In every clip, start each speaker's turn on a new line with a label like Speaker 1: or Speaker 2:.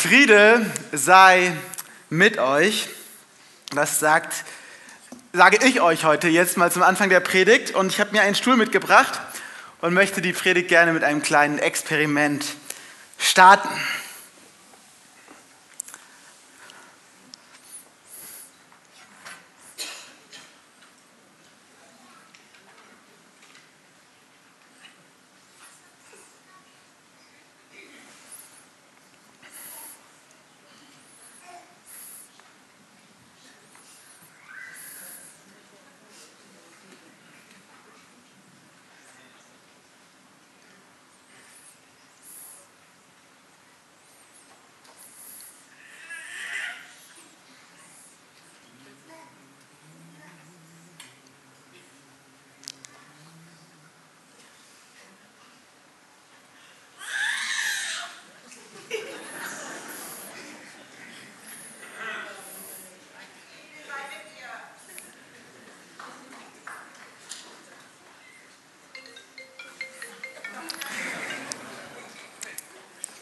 Speaker 1: Friede sei mit euch. Das sagt, sage ich euch heute jetzt mal zum Anfang der Predigt. Und ich habe mir einen Stuhl mitgebracht und möchte die Predigt gerne mit einem kleinen Experiment starten.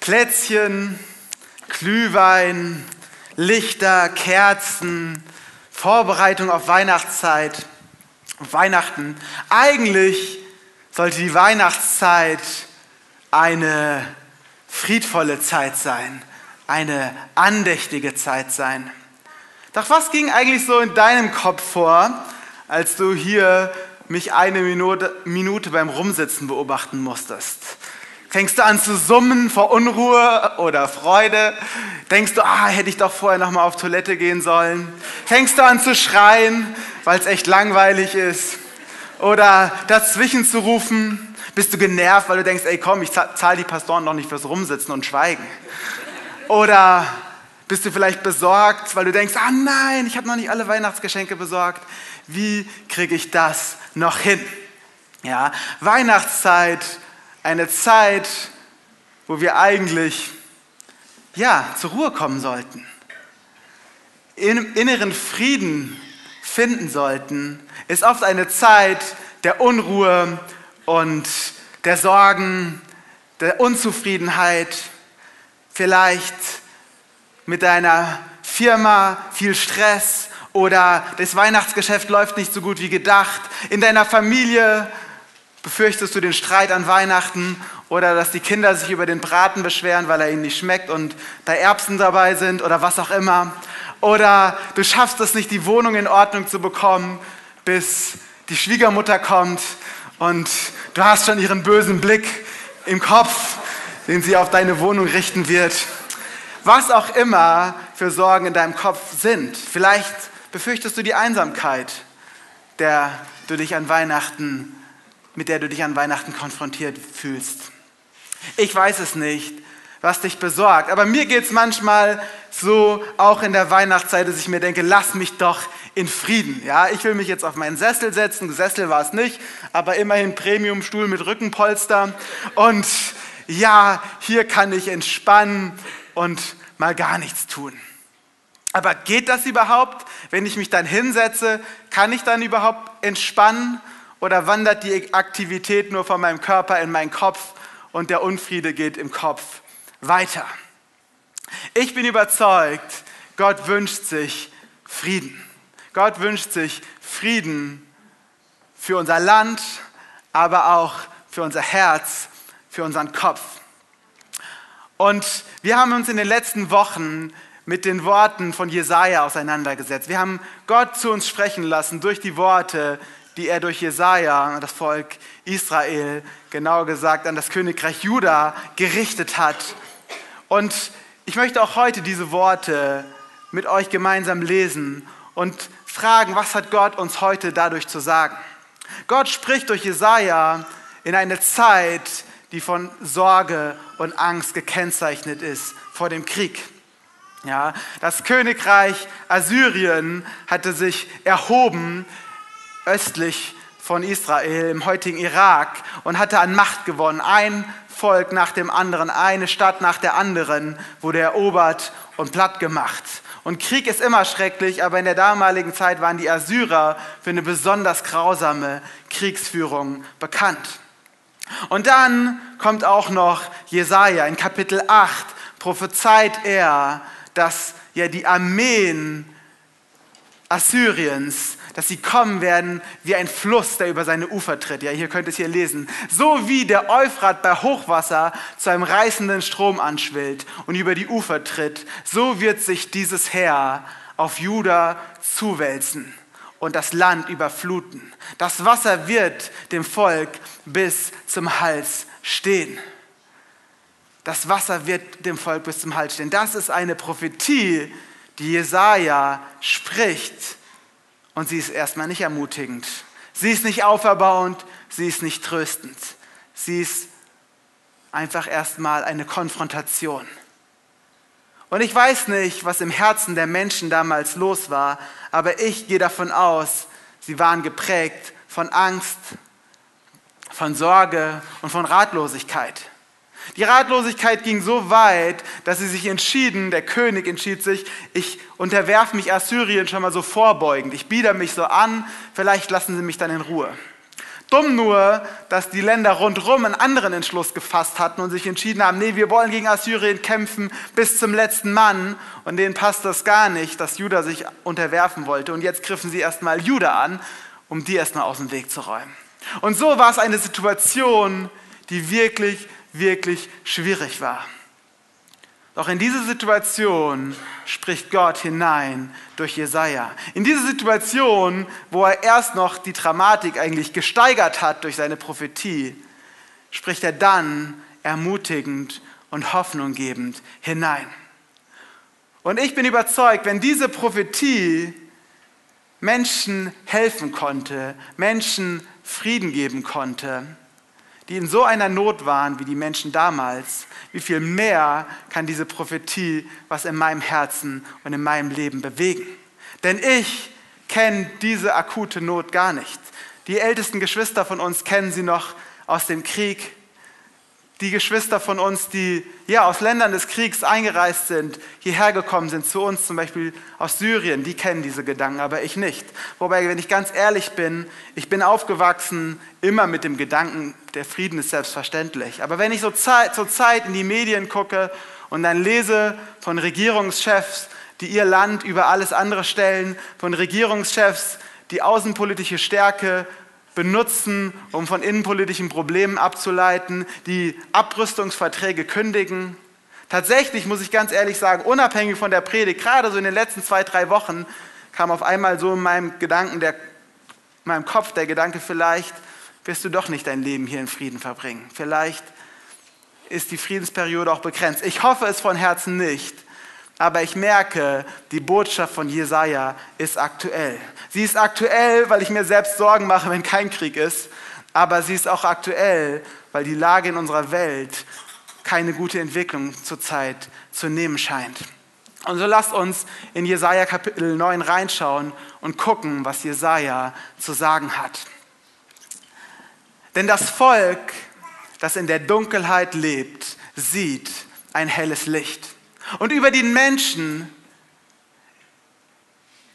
Speaker 1: Plätzchen, Glühwein, Lichter, Kerzen, Vorbereitung auf Weihnachtszeit, auf Weihnachten. Eigentlich sollte die Weihnachtszeit eine friedvolle Zeit sein, eine andächtige Zeit sein. Doch was ging eigentlich so in deinem Kopf vor, als du hier mich eine Minute, Minute beim Rumsitzen beobachten musstest? Fängst du an zu summen vor Unruhe oder Freude? Denkst du, ah, hätte ich doch vorher noch mal auf Toilette gehen sollen? Fängst du an zu schreien, weil es echt langweilig ist? Oder dazwischen zu rufen? Bist du genervt, weil du denkst, ey komm, ich zahle die Pastoren doch nicht fürs Rumsitzen und Schweigen? Oder bist du vielleicht besorgt, weil du denkst, ah nein, ich habe noch nicht alle Weihnachtsgeschenke besorgt. Wie kriege ich das noch hin? Ja, Weihnachtszeit eine Zeit, wo wir eigentlich ja, zur Ruhe kommen sollten, inneren Frieden finden sollten, ist oft eine Zeit der Unruhe und der Sorgen, der Unzufriedenheit, vielleicht mit deiner Firma viel Stress oder das Weihnachtsgeschäft läuft nicht so gut wie gedacht, in deiner Familie Befürchtest du den Streit an Weihnachten oder dass die Kinder sich über den Braten beschweren, weil er ihnen nicht schmeckt und da Erbsen dabei sind oder was auch immer? Oder du schaffst es nicht, die Wohnung in Ordnung zu bekommen, bis die Schwiegermutter kommt und du hast schon ihren bösen Blick im Kopf, den sie auf deine Wohnung richten wird. Was auch immer für Sorgen in deinem Kopf sind. Vielleicht befürchtest du die Einsamkeit, der du dich an Weihnachten mit der du dich an Weihnachten konfrontiert fühlst. Ich weiß es nicht, was dich besorgt, aber mir geht es manchmal so, auch in der Weihnachtszeit, dass ich mir denke, lass mich doch in Frieden. Ja, ich will mich jetzt auf meinen Sessel setzen, Sessel war es nicht, aber immerhin Premiumstuhl mit Rückenpolster und ja, hier kann ich entspannen und mal gar nichts tun. Aber geht das überhaupt? Wenn ich mich dann hinsetze, kann ich dann überhaupt entspannen oder wandert die Aktivität nur von meinem Körper in meinen Kopf und der Unfriede geht im Kopf weiter? Ich bin überzeugt, Gott wünscht sich Frieden. Gott wünscht sich Frieden für unser Land, aber auch für unser Herz, für unseren Kopf. Und wir haben uns in den letzten Wochen mit den Worten von Jesaja auseinandergesetzt. Wir haben Gott zu uns sprechen lassen durch die Worte, die er durch Jesaja, das Volk Israel, genauer gesagt an das Königreich Juda gerichtet hat. Und ich möchte auch heute diese Worte mit euch gemeinsam lesen und fragen, was hat Gott uns heute dadurch zu sagen? Gott spricht durch Jesaja in eine Zeit, die von Sorge und Angst gekennzeichnet ist vor dem Krieg. Ja, das Königreich Assyrien hatte sich erhoben östlich von Israel, im heutigen Irak, und hatte an Macht gewonnen. Ein Volk nach dem anderen, eine Stadt nach der anderen wurde erobert und platt gemacht. Und Krieg ist immer schrecklich, aber in der damaligen Zeit waren die Assyrer für eine besonders grausame Kriegsführung bekannt. Und dann kommt auch noch Jesaja in Kapitel 8 prophezeit er, dass ja die Armeen Assyriens, dass sie kommen werden wie ein Fluss, der über seine Ufer tritt. Ja, hier könnt ihr es hier lesen. So wie der Euphrat bei Hochwasser zu einem reißenden Strom anschwillt und über die Ufer tritt, so wird sich dieses Heer auf Juda zuwälzen und das Land überfluten. Das Wasser wird dem Volk bis zum Hals stehen. Das Wasser wird dem Volk bis zum Hals stehen. Das ist eine Prophetie, die Jesaja spricht. Und sie ist erstmal nicht ermutigend. Sie ist nicht auferbauend, sie ist nicht tröstend. Sie ist einfach erstmal eine Konfrontation. Und ich weiß nicht, was im Herzen der Menschen damals los war, aber ich gehe davon aus, sie waren geprägt von Angst, von Sorge und von Ratlosigkeit. Die Ratlosigkeit ging so weit, dass sie sich entschieden, der König entschied sich, ich unterwerfe mich Assyrien schon mal so vorbeugend, ich bieder mich so an, vielleicht lassen sie mich dann in Ruhe. Dumm nur, dass die Länder rundherum einen anderen Entschluss gefasst hatten und sich entschieden haben, nee, wir wollen gegen Assyrien kämpfen bis zum letzten Mann. Und denen passt das gar nicht, dass Juda sich unterwerfen wollte. Und jetzt griffen sie erstmal Juda an, um die erstmal aus dem Weg zu räumen. Und so war es eine Situation, die wirklich, wirklich schwierig war. Doch in diese Situation spricht Gott hinein durch Jesaja. In diese Situation, wo er erst noch die Dramatik eigentlich gesteigert hat durch seine Prophetie, spricht er dann ermutigend und hoffnunggebend hinein. Und ich bin überzeugt, wenn diese Prophetie Menschen helfen konnte, Menschen Frieden geben konnte, die in so einer Not waren wie die Menschen damals, wie viel mehr kann diese Prophetie was in meinem Herzen und in meinem Leben bewegen. Denn ich kenne diese akute Not gar nicht. Die ältesten Geschwister von uns kennen sie noch aus dem Krieg, die Geschwister von uns, die ja aus Ländern des Kriegs eingereist sind, hierher gekommen sind, zu uns zum Beispiel aus Syrien, die kennen diese Gedanken, aber ich nicht. Wobei, wenn ich ganz ehrlich bin, ich bin aufgewachsen immer mit dem Gedanken, der Frieden ist selbstverständlich. Aber wenn ich so Zeit, zur Zeit in die Medien gucke und dann lese von Regierungschefs, die ihr Land über alles andere stellen, von Regierungschefs, die außenpolitische Stärke benutzen, um von innenpolitischen Problemen abzuleiten, die Abrüstungsverträge kündigen. Tatsächlich muss ich ganz ehrlich sagen, unabhängig von der Predigt, gerade so in den letzten zwei, drei Wochen, kam auf einmal so in meinem Gedanken, der, in meinem Kopf der Gedanke, vielleicht wirst du doch nicht dein Leben hier in Frieden verbringen. Vielleicht ist die Friedensperiode auch begrenzt. Ich hoffe es von Herzen nicht. Aber ich merke, die Botschaft von Jesaja ist aktuell. Sie ist aktuell, weil ich mir selbst Sorgen mache, wenn kein Krieg ist. Aber sie ist auch aktuell, weil die Lage in unserer Welt keine gute Entwicklung zurzeit zu nehmen scheint. Und so lasst uns in Jesaja Kapitel 9 reinschauen und gucken, was Jesaja zu sagen hat. Denn das Volk, das in der Dunkelheit lebt, sieht ein helles Licht. Und über den Menschen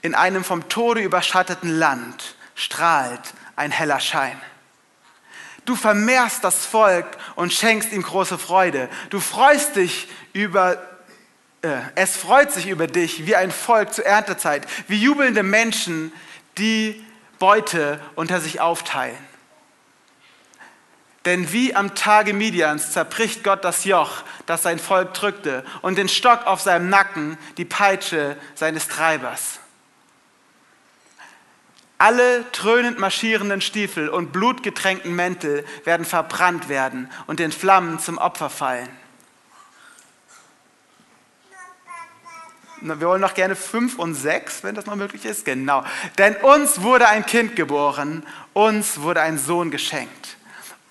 Speaker 1: in einem vom Tode überschatteten Land strahlt ein heller Schein. Du vermehrst das Volk und schenkst ihm große Freude. Du freust dich über, äh, es freut sich über dich wie ein Volk zur Erntezeit, wie jubelnde Menschen, die Beute unter sich aufteilen. Denn wie am Tage Midians zerbricht Gott das Joch, das sein Volk drückte, und den Stock auf seinem Nacken, die Peitsche seines Treibers. Alle dröhnend marschierenden Stiefel und blutgetränkten Mäntel werden verbrannt werden und den Flammen zum Opfer fallen. Wir wollen noch gerne fünf und sechs, wenn das noch möglich ist. Genau. Denn uns wurde ein Kind geboren, uns wurde ein Sohn geschenkt.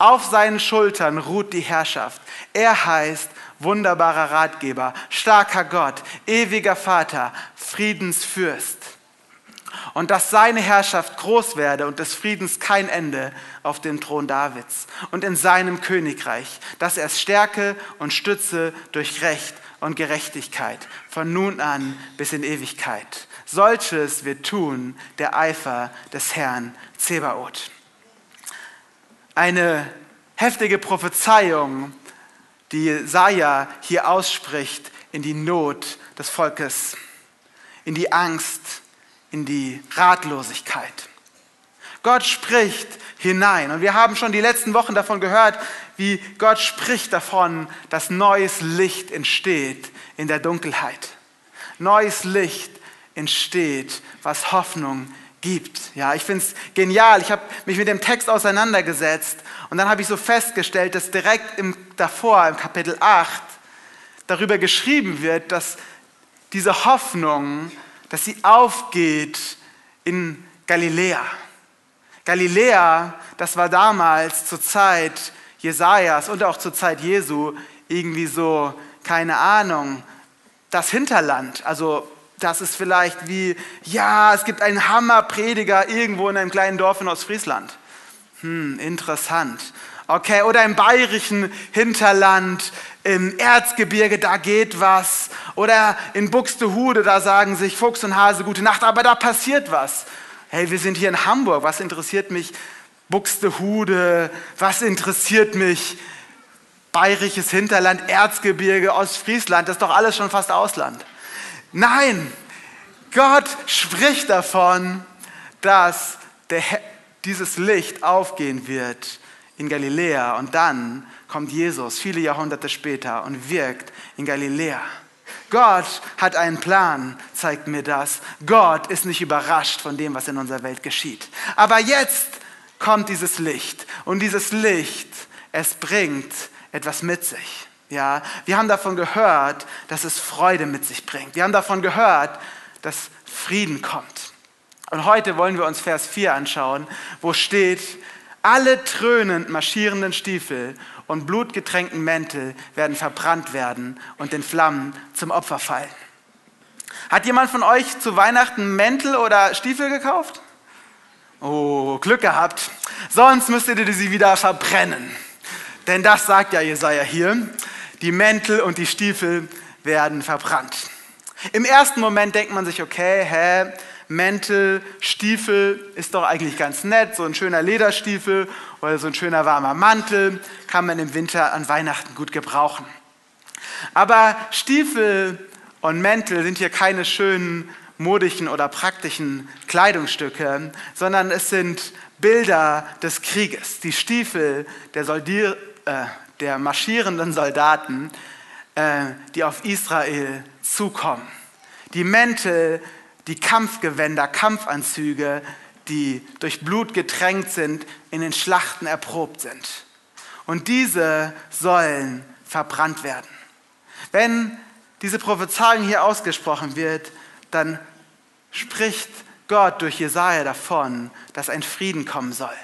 Speaker 1: Auf seinen Schultern ruht die Herrschaft. Er heißt wunderbarer Ratgeber, starker Gott, ewiger Vater, Friedensfürst. Und dass seine Herrschaft groß werde und des Friedens kein Ende auf dem Thron Davids und in seinem Königreich, dass er es stärke und stütze durch Recht und Gerechtigkeit von nun an bis in Ewigkeit. Solches wird tun der Eifer des Herrn Zebaoth eine heftige Prophezeiung die Jesaja hier ausspricht in die Not des Volkes, in die Angst, in die Ratlosigkeit. Gott spricht hinein. Und wir haben schon die letzten Wochen davon gehört, wie Gott spricht davon, dass neues Licht entsteht in der Dunkelheit. Neues Licht entsteht, was Hoffnung gibt. Ja, ich finde es genial. Ich habe mich mit dem Text auseinandergesetzt und dann habe ich so festgestellt, dass direkt im, davor, im Kapitel 8, darüber geschrieben wird, dass diese Hoffnung, dass sie aufgeht in Galiläa. Galiläa, das war damals zur Zeit Jesajas und auch zur Zeit Jesu irgendwie so, keine Ahnung, das Hinterland. Also, das ist vielleicht wie, ja, es gibt einen Hammerprediger irgendwo in einem kleinen Dorf in Ostfriesland. Hm, interessant. Okay, oder im bayerischen Hinterland, im Erzgebirge, da geht was. Oder in Buxtehude, da sagen sich Fuchs und Hase gute Nacht, aber da passiert was. Hey, wir sind hier in Hamburg, was interessiert mich Buxtehude, was interessiert mich bayerisches Hinterland, Erzgebirge, Ostfriesland, das ist doch alles schon fast Ausland. Nein, Gott spricht davon, dass der, dieses Licht aufgehen wird in Galiläa und dann kommt Jesus viele Jahrhunderte später und wirkt in Galiläa. Gott hat einen Plan, zeigt mir das. Gott ist nicht überrascht von dem, was in unserer Welt geschieht. Aber jetzt kommt dieses Licht und dieses Licht, es bringt etwas mit sich. Ja, wir haben davon gehört, dass es Freude mit sich bringt. Wir haben davon gehört, dass Frieden kommt. Und heute wollen wir uns Vers 4 anschauen, wo steht, alle trönend marschierenden Stiefel und blutgetränkten Mäntel werden verbrannt werden und den Flammen zum Opfer fallen. Hat jemand von euch zu Weihnachten Mäntel oder Stiefel gekauft? Oh, Glück gehabt. Sonst müsstet ihr sie wieder verbrennen. Denn das sagt ja Jesaja hier. Die Mäntel und die Stiefel werden verbrannt. Im ersten Moment denkt man sich, okay, hä, Mäntel, Stiefel ist doch eigentlich ganz nett, so ein schöner Lederstiefel oder so ein schöner warmer Mantel kann man im Winter an Weihnachten gut gebrauchen. Aber Stiefel und Mäntel sind hier keine schönen modischen oder praktischen Kleidungsstücke, sondern es sind Bilder des Krieges. Die Stiefel der, Soldier, äh, der marschierenden Soldaten, äh, die auf Israel zukommen. Die Mäntel, die Kampfgewänder, Kampfanzüge, die durch Blut getränkt sind, in den Schlachten erprobt sind. Und diese sollen verbrannt werden. Wenn diese Prophezeiung hier ausgesprochen wird, dann spricht Gott durch Jesaja davon, dass ein Frieden kommen soll.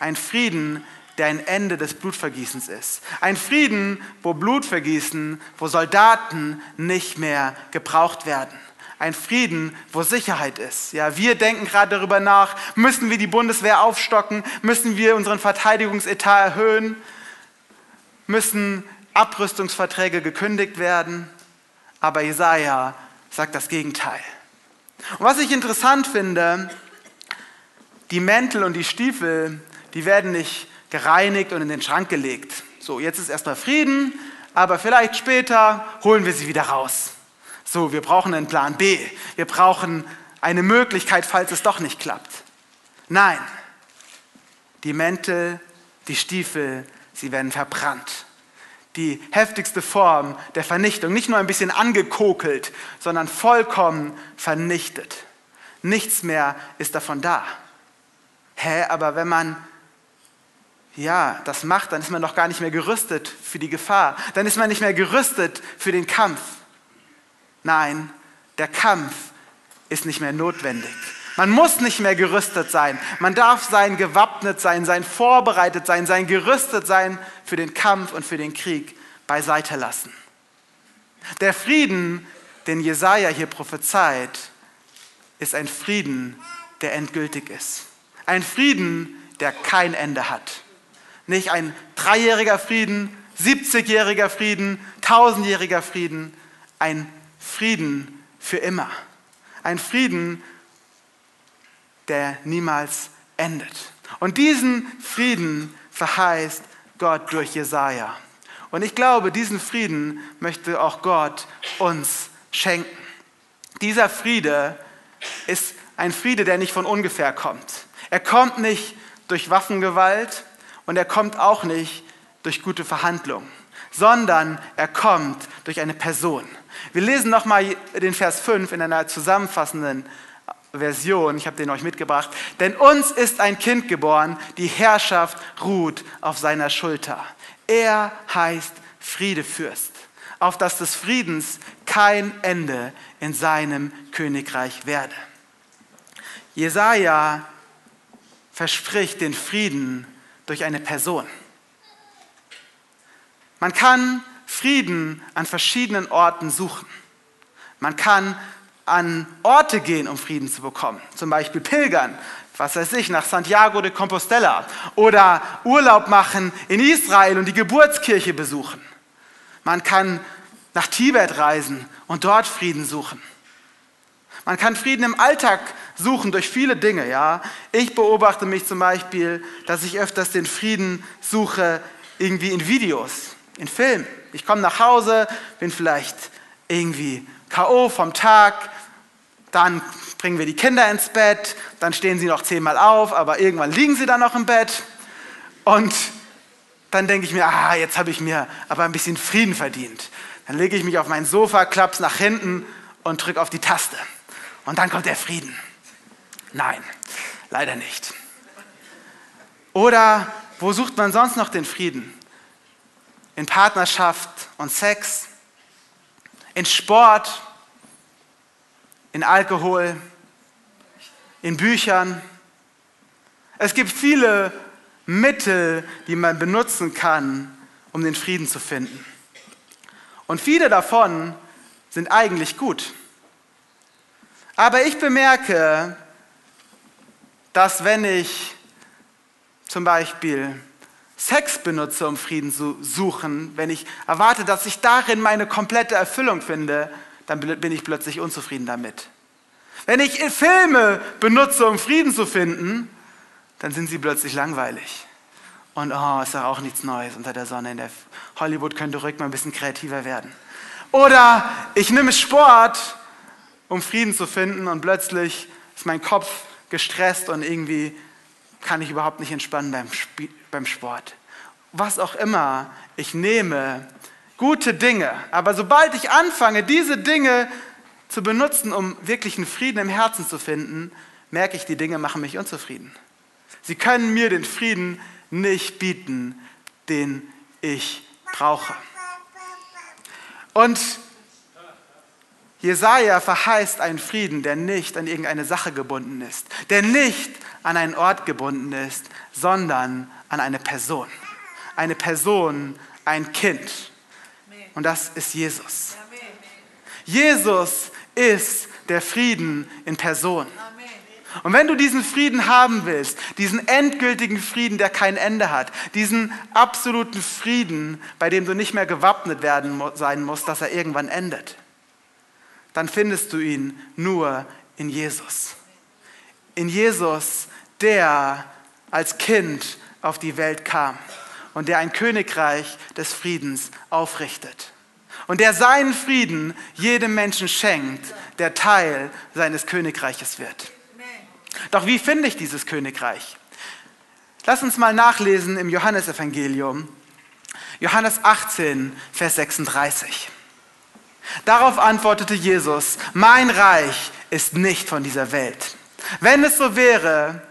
Speaker 1: Ein Frieden, der ein Ende des Blutvergießens ist. Ein Frieden, wo Blutvergießen, wo Soldaten nicht mehr gebraucht werden. Ein Frieden, wo Sicherheit ist. Ja, wir denken gerade darüber nach, müssen wir die Bundeswehr aufstocken? Müssen wir unseren Verteidigungsetat erhöhen? Müssen Abrüstungsverträge gekündigt werden? Aber Jesaja sagt das Gegenteil. Und was ich interessant finde, die Mäntel und die Stiefel, die werden nicht gereinigt und in den Schrank gelegt. So, jetzt ist erstmal Frieden, aber vielleicht später holen wir sie wieder raus. So, wir brauchen einen Plan B. Wir brauchen eine Möglichkeit, falls es doch nicht klappt. Nein, die Mäntel, die Stiefel, sie werden verbrannt. Die heftigste Form der Vernichtung, nicht nur ein bisschen angekokelt, sondern vollkommen vernichtet. Nichts mehr ist davon da. Hä, aber wenn man ja, das macht, dann ist man doch gar nicht mehr gerüstet für die Gefahr. Dann ist man nicht mehr gerüstet für den Kampf. Nein, der Kampf ist nicht mehr notwendig. Man muss nicht mehr gerüstet sein. Man darf sein gewappnet sein, sein vorbereitet sein, sein gerüstet sein für den Kampf und für den Krieg beiseite lassen. Der Frieden, den Jesaja hier prophezeit, ist ein Frieden, der endgültig ist. Ein Frieden, der kein Ende hat. Nicht ein dreijähriger Frieden, 70-jähriger Frieden, tausendjähriger Frieden, ein Frieden für immer. Ein Frieden, der niemals endet. Und diesen Frieden verheißt Gott durch Jesaja. Und ich glaube, diesen Frieden möchte auch Gott uns schenken. Dieser Friede ist ein Friede, der nicht von ungefähr kommt. Er kommt nicht durch Waffengewalt und er kommt auch nicht durch gute Verhandlungen, sondern er kommt durch eine Person. Wir lesen nochmal den Vers 5 in einer zusammenfassenden Version. Ich habe den euch mitgebracht. Denn uns ist ein Kind geboren, die Herrschaft ruht auf seiner Schulter. Er heißt Friedefürst, auf dass des Friedens kein Ende in seinem Königreich werde. Jesaja verspricht den Frieden durch eine Person. Man kann Frieden an verschiedenen Orten suchen. Man kann an Orte gehen, um Frieden zu bekommen. Zum Beispiel pilgern, was weiß ich, nach Santiago de Compostela. Oder Urlaub machen in Israel und die Geburtskirche besuchen. Man kann nach Tibet reisen und dort Frieden suchen. Man kann Frieden im Alltag suchen durch viele Dinge. Ja? Ich beobachte mich zum Beispiel, dass ich öfters den Frieden suche irgendwie in Videos, in Filmen. Ich komme nach Hause, bin vielleicht irgendwie K.O. vom Tag, dann bringen wir die Kinder ins Bett, dann stehen sie noch zehnmal auf, aber irgendwann liegen sie dann noch im Bett. Und dann denke ich mir, ah, jetzt habe ich mir aber ein bisschen Frieden verdient. Dann lege ich mich auf mein Sofa, klapp's nach hinten und drücke auf die Taste. Und dann kommt der Frieden. Nein, leider nicht. Oder wo sucht man sonst noch den Frieden? In Partnerschaft und Sex, in Sport, in Alkohol, in Büchern. Es gibt viele Mittel, die man benutzen kann, um den Frieden zu finden. Und viele davon sind eigentlich gut. Aber ich bemerke, dass wenn ich zum Beispiel Sex benutze, um Frieden zu suchen, wenn ich erwarte, dass ich darin meine komplette Erfüllung finde, dann bin ich plötzlich unzufrieden damit. Wenn ich Filme benutze, um Frieden zu finden, dann sind sie plötzlich langweilig. Und oh, ist ja auch nichts Neues unter der Sonne. In der Hollywood könnte ruhig mal ein bisschen kreativer werden. Oder ich nehme Sport, um Frieden zu finden und plötzlich ist mein Kopf gestresst und irgendwie kann ich überhaupt nicht entspannen beim, Sp beim Sport. Was auch immer ich nehme, gute Dinge. Aber sobald ich anfange, diese Dinge zu benutzen, um wirklichen Frieden im Herzen zu finden, merke ich, die Dinge machen mich unzufrieden. Sie können mir den Frieden nicht bieten, den ich brauche. Und Jesaja verheißt einen Frieden, der nicht an irgendeine Sache gebunden ist, der nicht an einen Ort gebunden ist, sondern an eine Person. Eine Person, ein Kind. Und das ist Jesus. Jesus ist der Frieden in Person. Und wenn du diesen Frieden haben willst, diesen endgültigen Frieden, der kein Ende hat, diesen absoluten Frieden, bei dem du nicht mehr gewappnet werden sein musst, dass er irgendwann endet, dann findest du ihn nur in Jesus. In Jesus, der als Kind auf die Welt kam und der ein Königreich des Friedens aufrichtet. Und der seinen Frieden jedem Menschen schenkt, der Teil seines Königreiches wird. Doch wie finde ich dieses Königreich? Lass uns mal nachlesen im Johannesevangelium, Johannes 18, Vers 36. Darauf antwortete Jesus, mein Reich ist nicht von dieser Welt. Wenn es so wäre,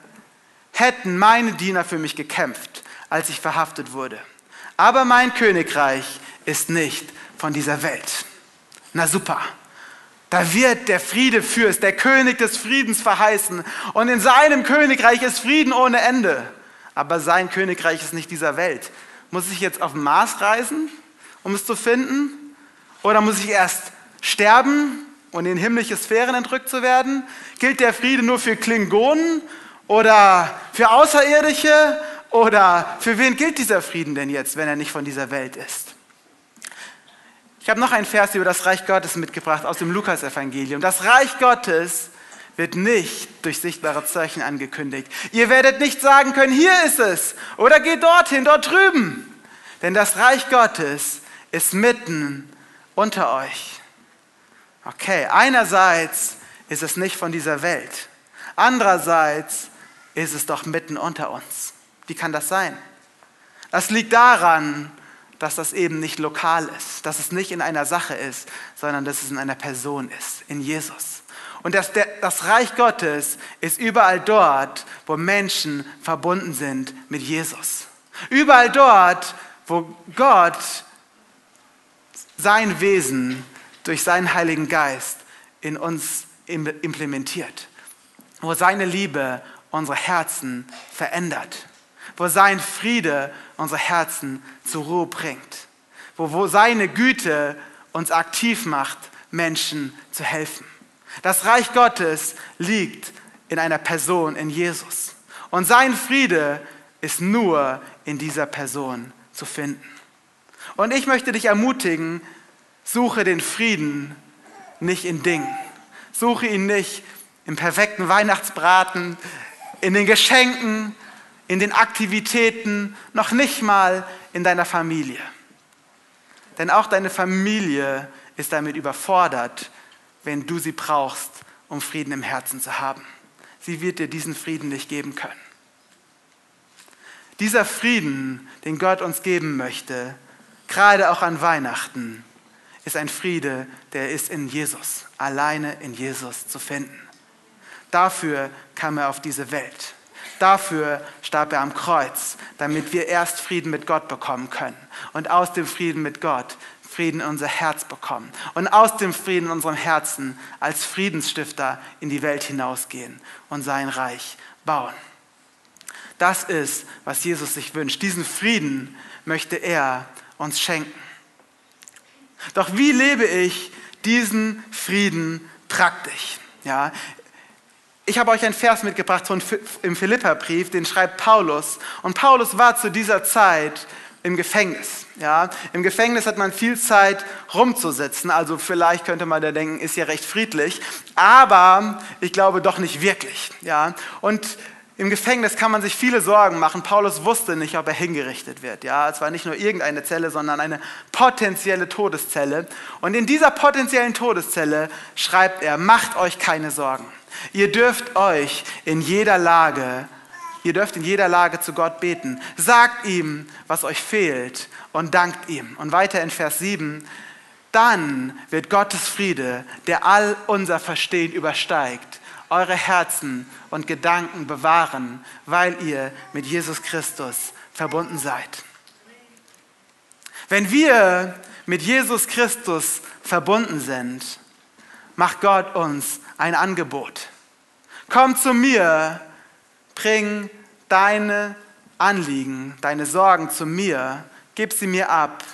Speaker 1: hätten meine Diener für mich gekämpft als ich verhaftet wurde. Aber mein Königreich ist nicht von dieser Welt. Na super. Da wird der Friedefürst, der König des Friedens verheißen. Und in seinem Königreich ist Frieden ohne Ende. Aber sein Königreich ist nicht dieser Welt. Muss ich jetzt auf den Mars reisen, um es zu finden? Oder muss ich erst sterben und in himmlische Sphären entrückt zu werden? Gilt der Friede nur für Klingonen oder für Außerirdische oder für wen gilt dieser Frieden denn jetzt, wenn er nicht von dieser Welt ist? Ich habe noch einen Vers über das Reich Gottes mitgebracht aus dem Lukasevangelium. Das Reich Gottes wird nicht durch sichtbare Zeichen angekündigt. Ihr werdet nicht sagen können, hier ist es oder geht dorthin, dort drüben. Denn das Reich Gottes ist mitten unter euch. Okay, einerseits ist es nicht von dieser Welt. Andererseits ist es doch mitten unter uns. Wie kann das sein? Das liegt daran, dass das eben nicht lokal ist, dass es nicht in einer Sache ist, sondern dass es in einer Person ist, in Jesus. Und das, das Reich Gottes ist überall dort, wo Menschen verbunden sind mit Jesus. Überall dort, wo Gott sein Wesen durch seinen Heiligen Geist in uns implementiert. Wo seine Liebe unsere Herzen verändert. Wo sein Friede unsere Herzen zur Ruhe bringt. Wo, wo seine Güte uns aktiv macht, Menschen zu helfen. Das Reich Gottes liegt in einer Person, in Jesus. Und sein Friede ist nur in dieser Person zu finden. Und ich möchte dich ermutigen, suche den Frieden nicht in Dingen. Suche ihn nicht im perfekten Weihnachtsbraten, in den Geschenken, in den Aktivitäten, noch nicht mal in deiner Familie. Denn auch deine Familie ist damit überfordert, wenn du sie brauchst, um Frieden im Herzen zu haben. Sie wird dir diesen Frieden nicht geben können. Dieser Frieden, den Gott uns geben möchte, gerade auch an Weihnachten, ist ein Friede, der ist in Jesus, alleine in Jesus zu finden. Dafür kam er auf diese Welt. Dafür starb er am Kreuz, damit wir erst Frieden mit Gott bekommen können und aus dem Frieden mit Gott Frieden in unser Herz bekommen und aus dem Frieden in unserem Herzen als Friedensstifter in die Welt hinausgehen und sein Reich bauen. Das ist, was Jesus sich wünscht. Diesen Frieden möchte er uns schenken. Doch wie lebe ich diesen Frieden praktisch? Ja, ich habe euch einen Vers mitgebracht von, im Philipperbrief, den schreibt Paulus. Und Paulus war zu dieser Zeit im Gefängnis. Ja, Im Gefängnis hat man viel Zeit rumzusitzen, also vielleicht könnte man da denken, ist ja recht friedlich, aber ich glaube doch nicht wirklich. Ja, und im Gefängnis kann man sich viele Sorgen machen. Paulus wusste nicht, ob er hingerichtet wird. Ja, es war nicht nur irgendeine Zelle, sondern eine potenzielle Todeszelle. Und in dieser potenziellen Todeszelle schreibt er: Macht euch keine Sorgen. Ihr dürft euch in jeder Lage, ihr dürft in jeder Lage zu Gott beten. Sagt ihm, was euch fehlt und dankt ihm. Und weiter in Vers 7, dann wird Gottes Friede, der all unser Verstehen übersteigt, eure Herzen und Gedanken bewahren, weil ihr mit Jesus Christus verbunden seid. Wenn wir mit Jesus Christus verbunden sind, macht Gott uns ein Angebot. Komm zu mir, bring deine Anliegen, deine Sorgen zu mir, gib sie mir ab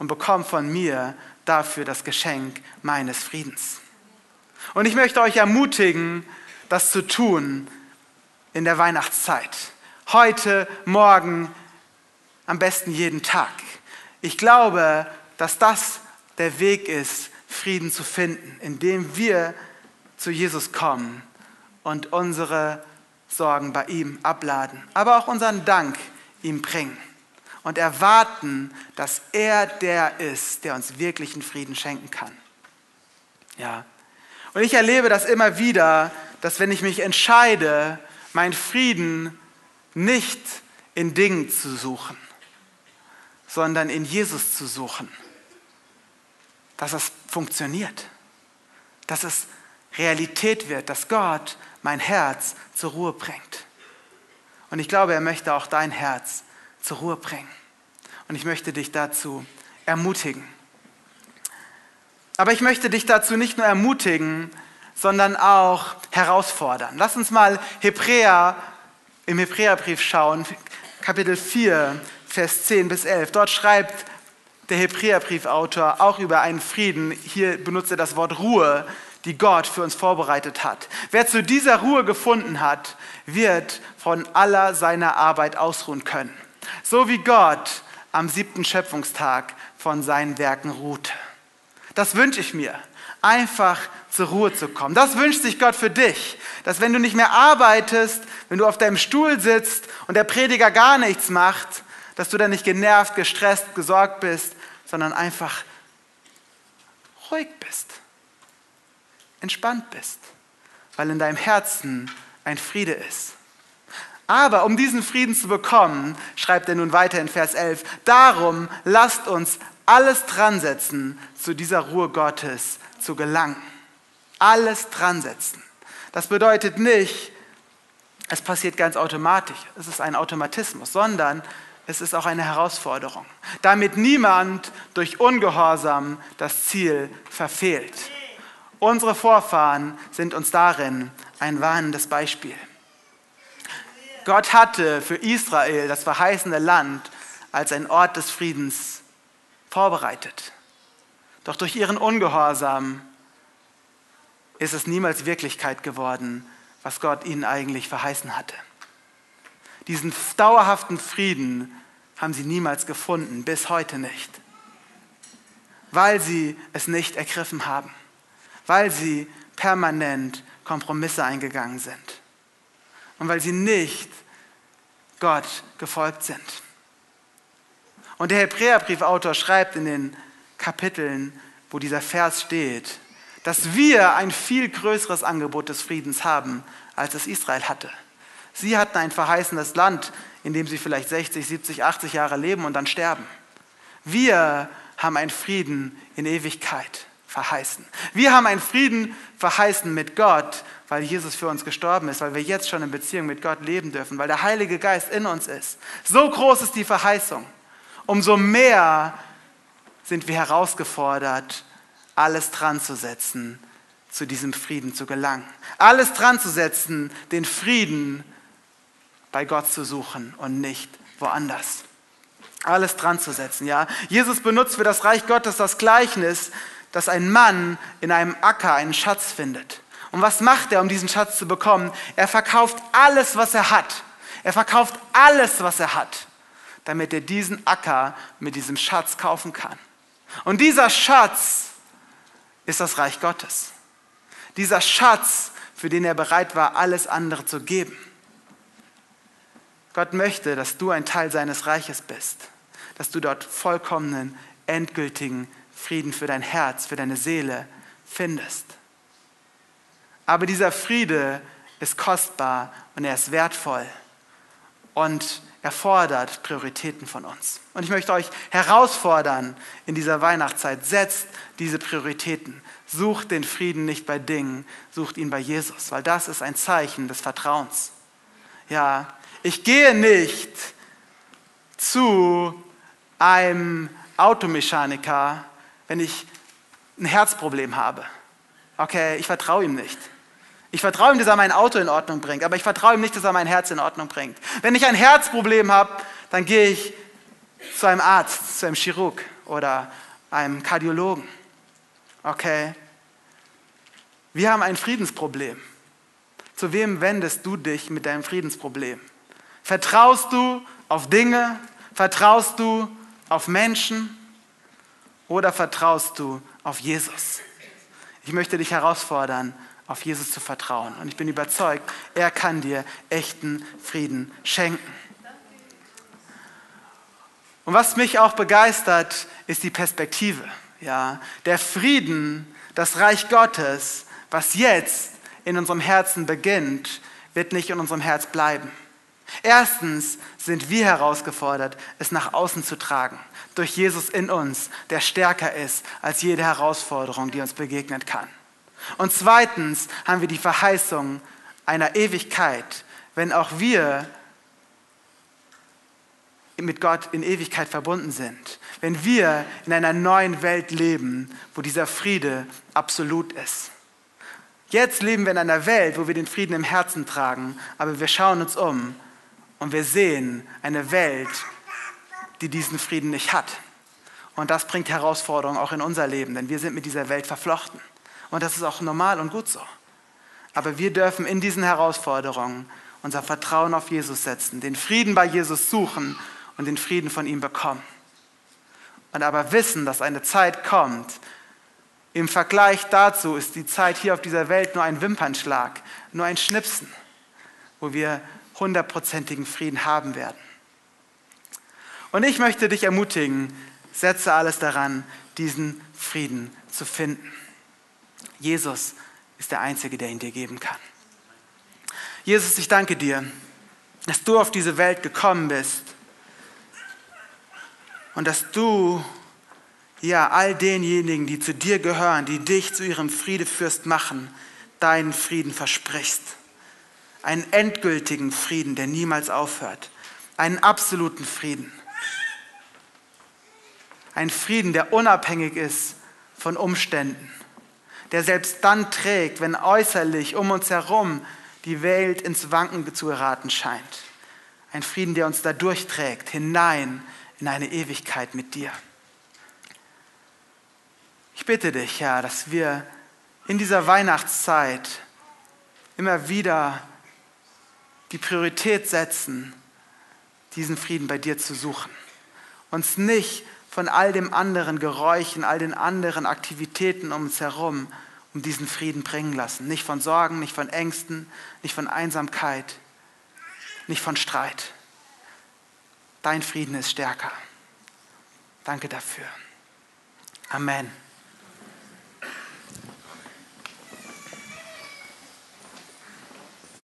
Speaker 1: und bekomm von mir dafür das Geschenk meines Friedens. Und ich möchte euch ermutigen, das zu tun in der Weihnachtszeit. Heute, morgen, am besten jeden Tag. Ich glaube, dass das der Weg ist, Frieden zu finden, indem wir zu Jesus kommen und unsere Sorgen bei ihm abladen, aber auch unseren Dank ihm bringen und erwarten, dass er der ist, der uns wirklichen Frieden schenken kann. Ja. Und ich erlebe das immer wieder, dass wenn ich mich entscheide, meinen Frieden nicht in Dingen zu suchen, sondern in Jesus zu suchen, dass es funktioniert, dass es Realität wird, dass Gott mein Herz zur Ruhe bringt. Und ich glaube, er möchte auch dein Herz zur Ruhe bringen. Und ich möchte dich dazu ermutigen. Aber ich möchte dich dazu nicht nur ermutigen, sondern auch herausfordern. Lass uns mal Hebräer im Hebräerbrief schauen, Kapitel 4, Vers 10 bis 11. Dort schreibt der Hebräerbriefautor auch über einen Frieden. Hier benutzt er das Wort Ruhe, die Gott für uns vorbereitet hat. Wer zu dieser Ruhe gefunden hat, wird von aller seiner Arbeit ausruhen können. So wie Gott am siebten Schöpfungstag von seinen Werken ruhte. Das wünsche ich mir, einfach zur Ruhe zu kommen. Das wünscht sich Gott für dich, dass wenn du nicht mehr arbeitest, wenn du auf deinem Stuhl sitzt und der Prediger gar nichts macht, dass du dann nicht genervt, gestresst, gesorgt bist, sondern einfach ruhig bist, entspannt bist, weil in deinem Herzen ein Friede ist. Aber um diesen Frieden zu bekommen, schreibt er nun weiter in Vers 11, darum lasst uns alles dran setzen, zu dieser Ruhe Gottes zu gelangen. Alles dran setzen. Das bedeutet nicht, es passiert ganz automatisch, es ist ein Automatismus, sondern es ist auch eine Herausforderung, damit niemand durch Ungehorsam das Ziel verfehlt. Unsere Vorfahren sind uns darin ein warnendes Beispiel. Gott hatte für Israel das verheißene Land als ein Ort des Friedens vorbereitet. Doch durch ihren Ungehorsam ist es niemals Wirklichkeit geworden, was Gott ihnen eigentlich verheißen hatte. Diesen dauerhaften Frieden haben sie niemals gefunden, bis heute nicht, weil sie es nicht ergriffen haben, weil sie permanent Kompromisse eingegangen sind und weil sie nicht Gott gefolgt sind. Und der Hebräerbriefautor schreibt in den Kapiteln, wo dieser Vers steht, dass wir ein viel größeres Angebot des Friedens haben, als es Israel hatte. Sie hatten ein verheißenes Land, in dem sie vielleicht 60, 70, 80 Jahre leben und dann sterben. Wir haben einen Frieden in Ewigkeit verheißen. Wir haben einen Frieden verheißen mit Gott, weil Jesus für uns gestorben ist, weil wir jetzt schon in Beziehung mit Gott leben dürfen, weil der Heilige Geist in uns ist. So groß ist die Verheißung. Umso mehr sind wir herausgefordert, alles dran zu setzen, zu diesem Frieden zu gelangen. Alles dran zu setzen, den Frieden bei Gott zu suchen und nicht woanders. Alles dran zu setzen, ja. Jesus benutzt für das Reich Gottes das Gleichnis, dass ein Mann in einem Acker einen Schatz findet. Und was macht er, um diesen Schatz zu bekommen? Er verkauft alles, was er hat. Er verkauft alles, was er hat, damit er diesen Acker mit diesem Schatz kaufen kann. Und dieser Schatz ist das Reich Gottes. Dieser Schatz, für den er bereit war, alles andere zu geben. Gott möchte, dass du ein Teil seines Reiches bist, dass du dort vollkommenen, endgültigen Frieden für dein Herz, für deine Seele findest. Aber dieser Friede ist kostbar und er ist wertvoll und erfordert Prioritäten von uns. Und ich möchte euch herausfordern in dieser Weihnachtszeit, setzt diese Prioritäten. Sucht den Frieden nicht bei Dingen, sucht ihn bei Jesus, weil das ist ein Zeichen des Vertrauens. Ja, ich gehe nicht zu einem Automechaniker, wenn ich ein Herzproblem habe. Okay, ich vertraue ihm nicht. Ich vertraue ihm, dass er mein Auto in Ordnung bringt, aber ich vertraue ihm nicht, dass er mein Herz in Ordnung bringt. Wenn ich ein Herzproblem habe, dann gehe ich zu einem Arzt, zu einem Chirurg oder einem Kardiologen. Okay? Wir haben ein Friedensproblem. Zu wem wendest du dich mit deinem Friedensproblem? Vertraust du auf Dinge? Vertraust du auf Menschen? Oder vertraust du auf Jesus? Ich möchte dich herausfordern, auf Jesus zu vertrauen. Und ich bin überzeugt, er kann dir echten Frieden schenken. Und was mich auch begeistert, ist die Perspektive. Ja, der Frieden, das Reich Gottes, was jetzt in unserem Herzen beginnt, wird nicht in unserem Herz bleiben. Erstens sind wir herausgefordert, es nach außen zu tragen, durch Jesus in uns, der stärker ist als jede Herausforderung, die uns begegnen kann. Und zweitens haben wir die Verheißung einer Ewigkeit, wenn auch wir mit Gott in Ewigkeit verbunden sind. Wenn wir in einer neuen Welt leben, wo dieser Friede absolut ist. Jetzt leben wir in einer Welt, wo wir den Frieden im Herzen tragen, aber wir schauen uns um und wir sehen eine Welt, die diesen Frieden nicht hat. Und das bringt Herausforderungen auch in unser Leben, denn wir sind mit dieser Welt verflochten. Und das ist auch normal und gut so. Aber wir dürfen in diesen Herausforderungen unser Vertrauen auf Jesus setzen, den Frieden bei Jesus suchen und den Frieden von ihm bekommen. Und aber wissen, dass eine Zeit kommt, im Vergleich dazu ist die Zeit hier auf dieser Welt nur ein Wimpernschlag, nur ein Schnipsen, wo wir hundertprozentigen Frieden haben werden. Und ich möchte dich ermutigen, setze alles daran, diesen Frieden zu finden. Jesus ist der Einzige, der ihn dir geben kann. Jesus, ich danke dir, dass du auf diese Welt gekommen bist und dass du ja all denjenigen, die zu dir gehören, die dich zu ihrem Friedefürst machen, deinen Frieden versprichst. Einen endgültigen Frieden, der niemals aufhört. Einen absoluten Frieden. Ein Frieden, der unabhängig ist von Umständen. Der selbst dann trägt, wenn äußerlich um uns herum die Welt ins Wanken zu geraten scheint. Ein Frieden, der uns da durchträgt, hinein in eine Ewigkeit mit dir. Ich bitte dich, Herr, dass wir in dieser Weihnachtszeit immer wieder die Priorität setzen, diesen Frieden bei dir zu suchen. Uns nicht von all dem anderen Geräuschen, all den anderen Aktivitäten um uns herum um diesen Frieden bringen lassen. Nicht von Sorgen, nicht von Ängsten, nicht von Einsamkeit, nicht von Streit. Dein Frieden ist stärker. Danke dafür. Amen.